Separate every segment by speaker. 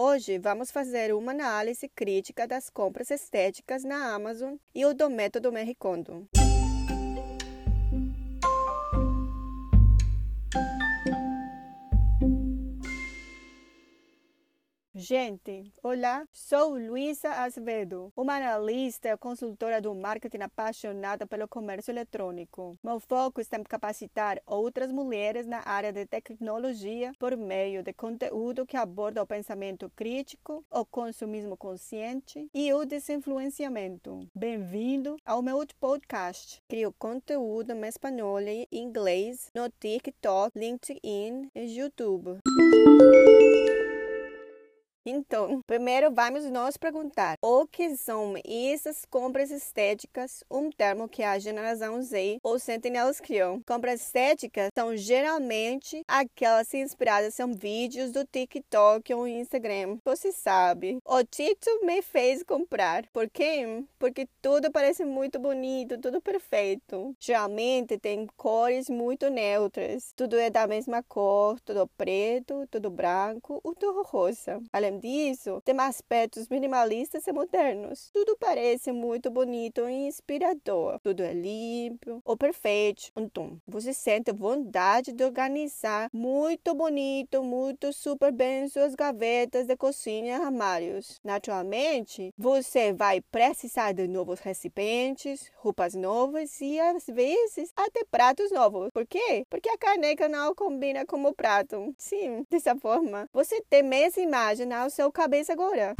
Speaker 1: Hoje vamos fazer uma análise crítica das compras estéticas na Amazon e o do método Marie Gente, olá, sou Luísa Azevedo, uma analista e consultora do marketing apaixonada pelo comércio eletrônico. Meu foco está em capacitar outras mulheres na área de tecnologia por meio de conteúdo que aborda o pensamento crítico, o consumismo consciente e o desinfluenciamento. Bem-vindo ao meu podcast. Crio conteúdo em espanhol e inglês no TikTok, LinkedIn e YouTube. Então, primeiro vamos nos perguntar o que são essas compras estéticas, um termo que a geração Z ou Sentinels criou. Compras estéticas são geralmente aquelas inspiradas em vídeos do TikTok ou Instagram. Você sabe, o TikTok me fez comprar. Por quê? Porque tudo parece muito bonito, tudo perfeito. Geralmente tem cores muito neutras. Tudo é da mesma cor, tudo preto, tudo branco ou tudo rosa. Além disso, tem aspectos minimalistas e modernos. Tudo parece muito bonito e inspirador. Tudo é limpo ou perfeito. Então, você sente vontade de organizar muito bonito, muito super bem suas gavetas de cozinha e armários. Naturalmente, você vai precisar de novos recipientes, roupas novas e às vezes até pratos novos. Por quê? Porque a caneca não combina com o prato. Sim, dessa forma, você tem essa imagem ao seu cabeça agora.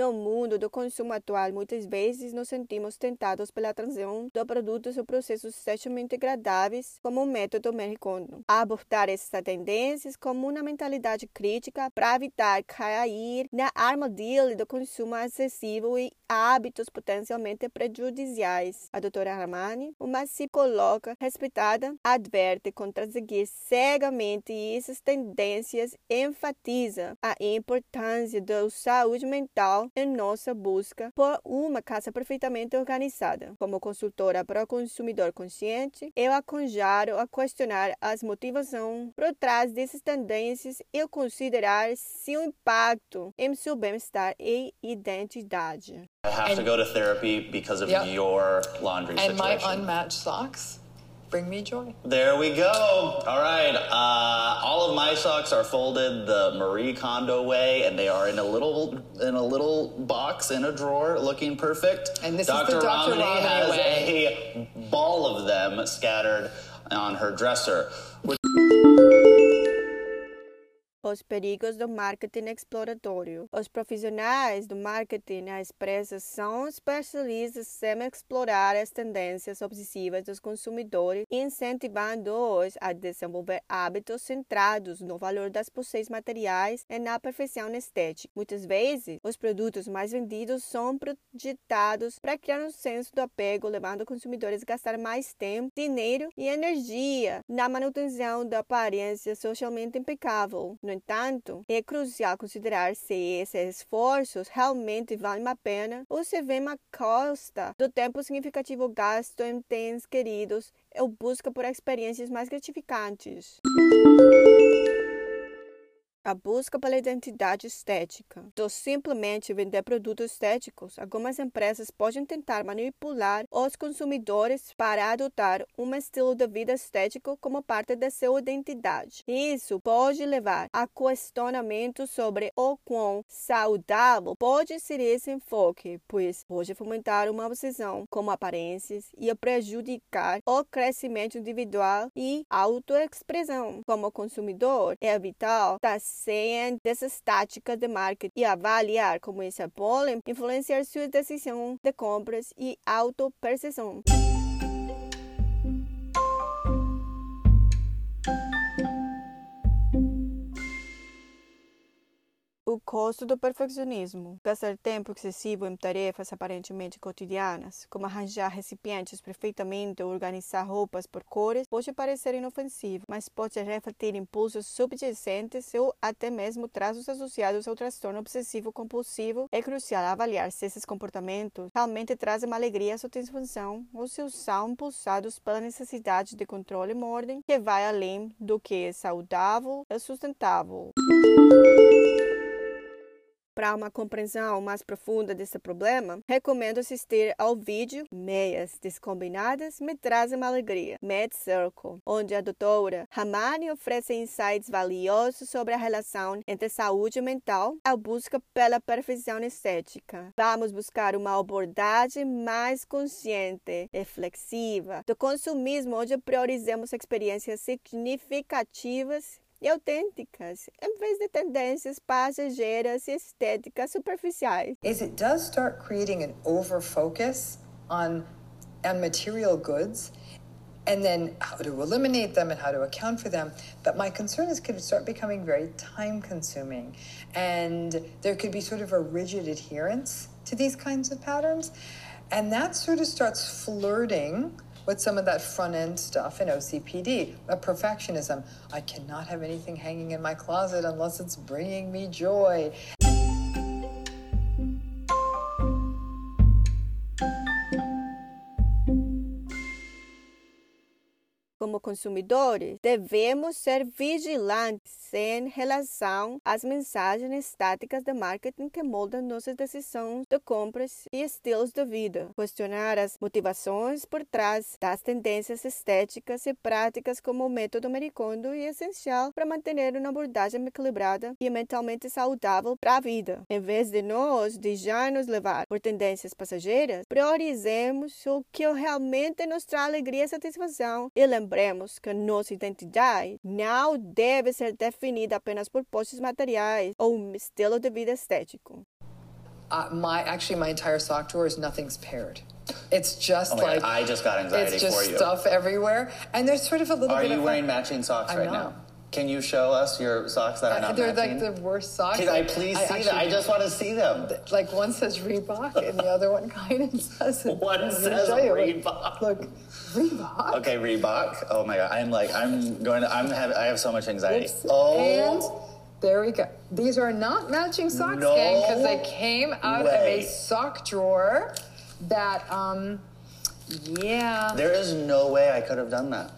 Speaker 1: No mundo do consumo atual, muitas vezes nos sentimos tentados pela transição de produtos ou processos extremamente agradáveis, como o método Marie Kondo. Abordar essas tendências como uma mentalidade crítica para evitar cair na armadilha do consumo excessivo e hábitos potencialmente prejudiciais. A doutora Armani, uma psicóloga respeitada, adverte contra seguir cegamente essas tendências, enfatiza a importância da saúde mental em nossa busca por uma casa perfeitamente organizada. Como consultora para o consumidor consciente, eu aconselho a questionar as motivações por trás dessas tendências e considerar seu impacto em seu bem-estar e identidade.
Speaker 2: I have
Speaker 3: And-
Speaker 2: to go to therapy because of
Speaker 3: Yep.
Speaker 2: your laundry
Speaker 3: And my
Speaker 2: situation.
Speaker 3: unmatched socks bring me joy.
Speaker 2: there we go. All right. Uh, all of my socks are folded the Marie Kondo way, and they are in a little in a little box in a drawer, looking perfect.
Speaker 3: And this is the Dr. Ramani
Speaker 2: has
Speaker 3: way.
Speaker 2: a ball of them scattered on her dresser.
Speaker 1: Os perigos do marketing exploratório. Os profissionais do marketing às pressas são especialistas em explorar as tendências obsessivas dos consumidores, incentivando-os a desenvolver hábitos centrados no valor das possessões materiais e na perfeição estética. Muitas vezes, os produtos mais vendidos são projetados para criar um senso do apego, levando consumidores a gastar mais tempo, dinheiro e energia na manutenção da aparência socialmente impecável. No entanto, é crucial considerar se esses esforços realmente valem a pena ou se vêm à costa do tempo significativo gasto em tens queridos ou busca por experiências mais gratificantes. A busca pela identidade estética. Do simplesmente vender produtos estéticos, algumas empresas podem tentar manipular os consumidores para adotar um estilo de vida estético como parte da sua identidade. Isso pode levar a questionamentos sobre o quão saudável pode ser esse enfoque, pois pode fomentar uma obsessão com aparências e prejudicar o crescimento individual e autoexpressão. Como consumidor, é vital estar ciente dessas táticas de marketing e avaliar como esse podem influenciar sua decisão de compras e autopercepção. Custo do perfeccionismo. Gastar tempo excessivo em tarefas aparentemente cotidianas, como arranjar recipientes perfeitamente ou organizar roupas por cores, pode parecer inofensivo, mas pode refletir impulsos subjacentes ou até mesmo traços associados ao transtorno obsessivo-compulsivo. É crucial avaliar se esses comportamentos realmente trazem alegria à sua disfunção ou se são impulsados pela necessidade de controle e ordem que vai além do que é saudável e sustentável. Para uma compreensão mais profunda desse problema, recomendo assistir ao vídeo Meias Descombinadas Me Trazem Alegria, Mad Circle, onde a doutora Ramani oferece insights valiosos sobre a relação entre saúde mental e a busca pela perfeição estética. Vamos buscar uma abordagem mais consciente e flexiva do consumismo, onde priorizamos experiências significativas e autênticas, em vez de tendências passageiras e estéticas superficiais.
Speaker 3: Is it does start creating an over focus on on material goods and then how to eliminate them and how to account for them. But my concern is could it start becoming very time consuming and there could be sort of a rigid adherence to these kinds of patterns. And that sort of starts flirting with some of that front end stuff in OCPD, a perfectionism. I cannot have anything hanging in my closet unless it's bringing me joy.
Speaker 1: Como consumidores, devemos ser vigilantes em relação às mensagens estáticas de marketing que moldam nossas decisões de compras e estilos de vida. Questionar as motivações por trás das tendências estéticas e práticas como método americano é essencial para manter uma abordagem equilibrada e mentalmente saudável para a vida. Em vez de nós deixar-nos levar por tendências passageiras, priorizemos o que realmente nos traz alegria e satisfação e lembramos lembremos que nossa identidade não deve ser definida apenas por postes materiais ou um estilo de vida estético.
Speaker 3: Uh, my actually, my entire sock drawer is nothing's paired. It's just
Speaker 2: Oh
Speaker 3: like
Speaker 2: God, I just got anxiety
Speaker 3: it's just
Speaker 2: for you.
Speaker 3: stuff everywhere, and there's sort of a little
Speaker 2: Are
Speaker 3: bit
Speaker 2: you
Speaker 3: of
Speaker 2: wearing
Speaker 3: a,
Speaker 2: matching socks
Speaker 3: I
Speaker 2: right
Speaker 3: know.
Speaker 2: now? Can you show us your socks that are
Speaker 3: Uh,
Speaker 2: not
Speaker 3: they're
Speaker 2: matching?
Speaker 3: like the worst socks.
Speaker 2: Can I please see them? I just want to see them.
Speaker 3: like one says Reebok and the other one kind of says
Speaker 2: One says. Reebok.
Speaker 3: Look, Reebok.
Speaker 2: Okay, Reebok. Oh my god, I'm like, I'm going to, I'm have, I have so much anxiety.
Speaker 3: Oops.
Speaker 2: Oh,
Speaker 3: And there we go. These are not matching socks,
Speaker 2: No
Speaker 3: gang, because they came out of a sock drawer that, um, yeah.
Speaker 2: there is no way I could have done that.